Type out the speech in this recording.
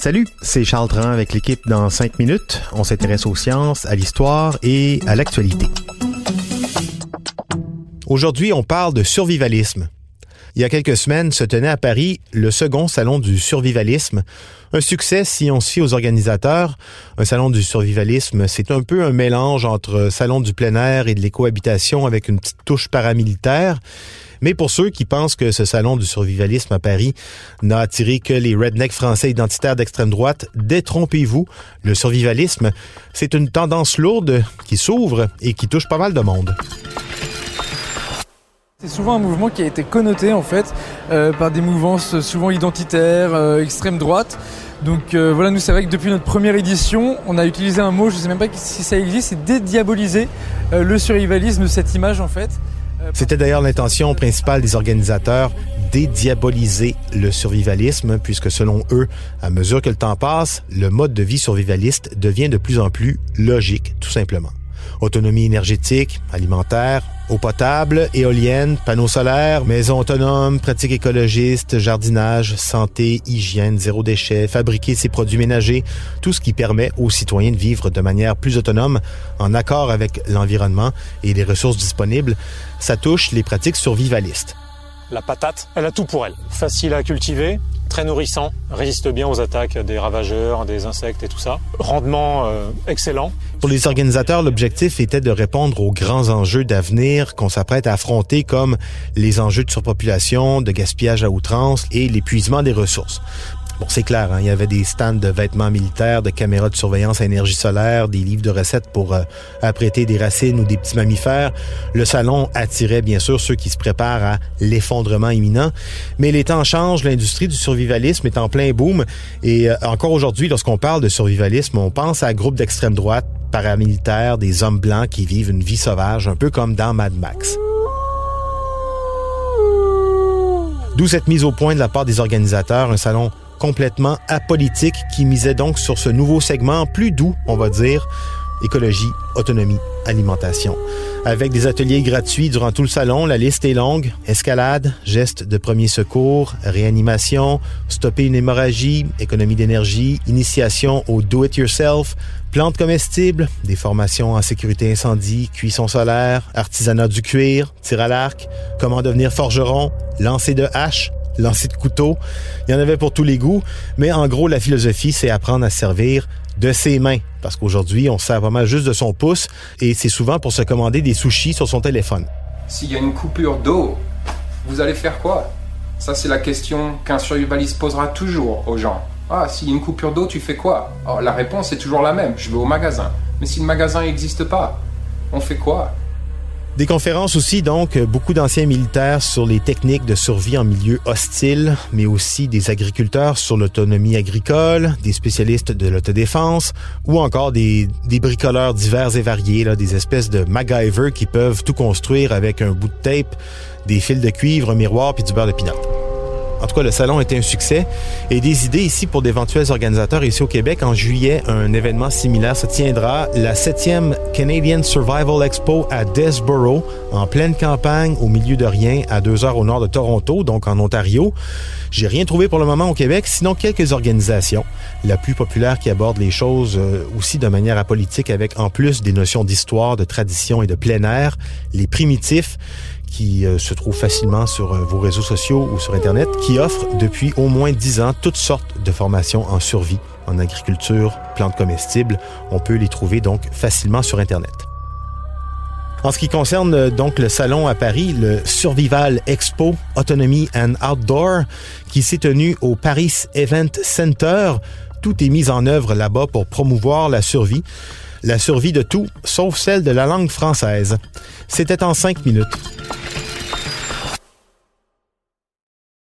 Salut, c'est Charles Dran avec l'équipe dans 5 minutes. On s'intéresse aux sciences, à l'histoire et à l'actualité. Aujourd'hui, on parle de survivalisme. Il y a quelques semaines se tenait à Paris le second salon du survivalisme. Un succès si on se fie aux organisateurs. Un salon du survivalisme, c'est un peu un mélange entre salon du plein air et de l'écohabitation avec une petite touche paramilitaire. Mais pour ceux qui pensent que ce salon du survivalisme à Paris n'a attiré que les rednecks français identitaires d'extrême droite, détrompez-vous. Le survivalisme, c'est une tendance lourde qui s'ouvre et qui touche pas mal de monde. C'est souvent un mouvement qui a été connoté en fait euh, par des mouvances souvent identitaires, euh, extrême droite. Donc euh, voilà, nous c'est vrai que depuis notre première édition, on a utilisé un mot, je ne sais même pas si ça existe, c'est dédiaboliser le survivalisme, cette image en fait. C'était d'ailleurs l'intention principale des organisateurs, dédiaboliser le survivalisme, puisque selon eux, à mesure que le temps passe, le mode de vie survivaliste devient de plus en plus logique, tout simplement. Autonomie énergétique, alimentaire, eau potable, éolienne, panneaux solaires, maisons autonomes, pratiques écologistes, jardinage, santé, hygiène, zéro déchet, fabriquer ses produits ménagers, tout ce qui permet aux citoyens de vivre de manière plus autonome, en accord avec l'environnement et les ressources disponibles, ça touche les pratiques survivalistes. La patate, elle a tout pour elle. Facile à cultiver, très nourrissant, résiste bien aux attaques des ravageurs, des insectes et tout ça. Rendement euh, excellent. Pour les organisateurs, l'objectif était de répondre aux grands enjeux d'avenir qu'on s'apprête à affronter comme les enjeux de surpopulation, de gaspillage à outrance et l'épuisement des ressources. Bon, c'est clair, hein, il y avait des stands de vêtements militaires, de caméras de surveillance à énergie solaire, des livres de recettes pour euh, apprêter des racines ou des petits mammifères. Le salon attirait bien sûr ceux qui se préparent à l'effondrement imminent. Mais les temps changent, l'industrie du survivalisme est en plein boom. Et euh, encore aujourd'hui, lorsqu'on parle de survivalisme, on pense à groupes d'extrême droite, paramilitaires, des hommes blancs qui vivent une vie sauvage, un peu comme dans Mad Max. D'où cette mise au point de la part des organisateurs, un salon complètement apolitique qui misait donc sur ce nouveau segment plus doux, on va dire, écologie, autonomie, alimentation. Avec des ateliers gratuits durant tout le salon, la liste est longue. Escalade, gestes de premier secours, réanimation, stopper une hémorragie, économie d'énergie, initiation au do-it-yourself, plantes comestibles, des formations en sécurité incendie, cuisson solaire, artisanat du cuir, tir à l'arc, comment devenir forgeron, lancer de hache, lancer de couteau. Il y en avait pour tous les goûts, mais en gros, la philosophie, c'est apprendre à servir de ses mains. Parce qu'aujourd'hui, on sert vraiment juste de son pouce et c'est souvent pour se commander des sushis sur son téléphone. S'il y a une coupure d'eau, vous allez faire quoi? Ça, c'est la question qu'un survivaliste posera toujours aux gens. Ah, s'il y a une coupure d'eau, tu fais quoi? Oh, La réponse est toujours la même. Je vais au magasin. Mais si le magasin n'existe pas, on fait quoi? Des conférences aussi, donc, beaucoup d'anciens militaires sur les techniques de survie en milieu hostile, mais aussi des agriculteurs sur l'autonomie agricole, des spécialistes de l'autodéfense, ou encore des, des, bricoleurs divers et variés, là, des espèces de MacGyver qui peuvent tout construire avec un bout de tape, des fils de cuivre, un miroir puis du beurre de pinot. En tout cas, le salon était un succès. Et des idées ici pour d'éventuels organisateurs ici au Québec. En juillet, un événement similaire se tiendra, la 7e Canadian Survival Expo à Desborough, en pleine campagne, au milieu de rien, à deux heures au nord de Toronto, donc en Ontario. J'ai rien trouvé pour le moment au Québec, sinon quelques organisations. La plus populaire qui aborde les choses euh, aussi de manière apolitique avec en plus des notions d'histoire, de tradition et de plein air, les primitifs qui euh, se trouve facilement sur euh, vos réseaux sociaux ou sur Internet, qui offre depuis au moins 10 ans toutes sortes de formations en survie, en agriculture, plantes comestibles. On peut les trouver donc facilement sur Internet. En ce qui concerne euh, donc le salon à Paris, le Survival Expo Autonomy and Outdoor, qui s'est tenu au Paris Event Center, tout est mis en œuvre là-bas pour promouvoir la survie. La survie de tout, sauf celle de la langue française. C'était en cinq minutes.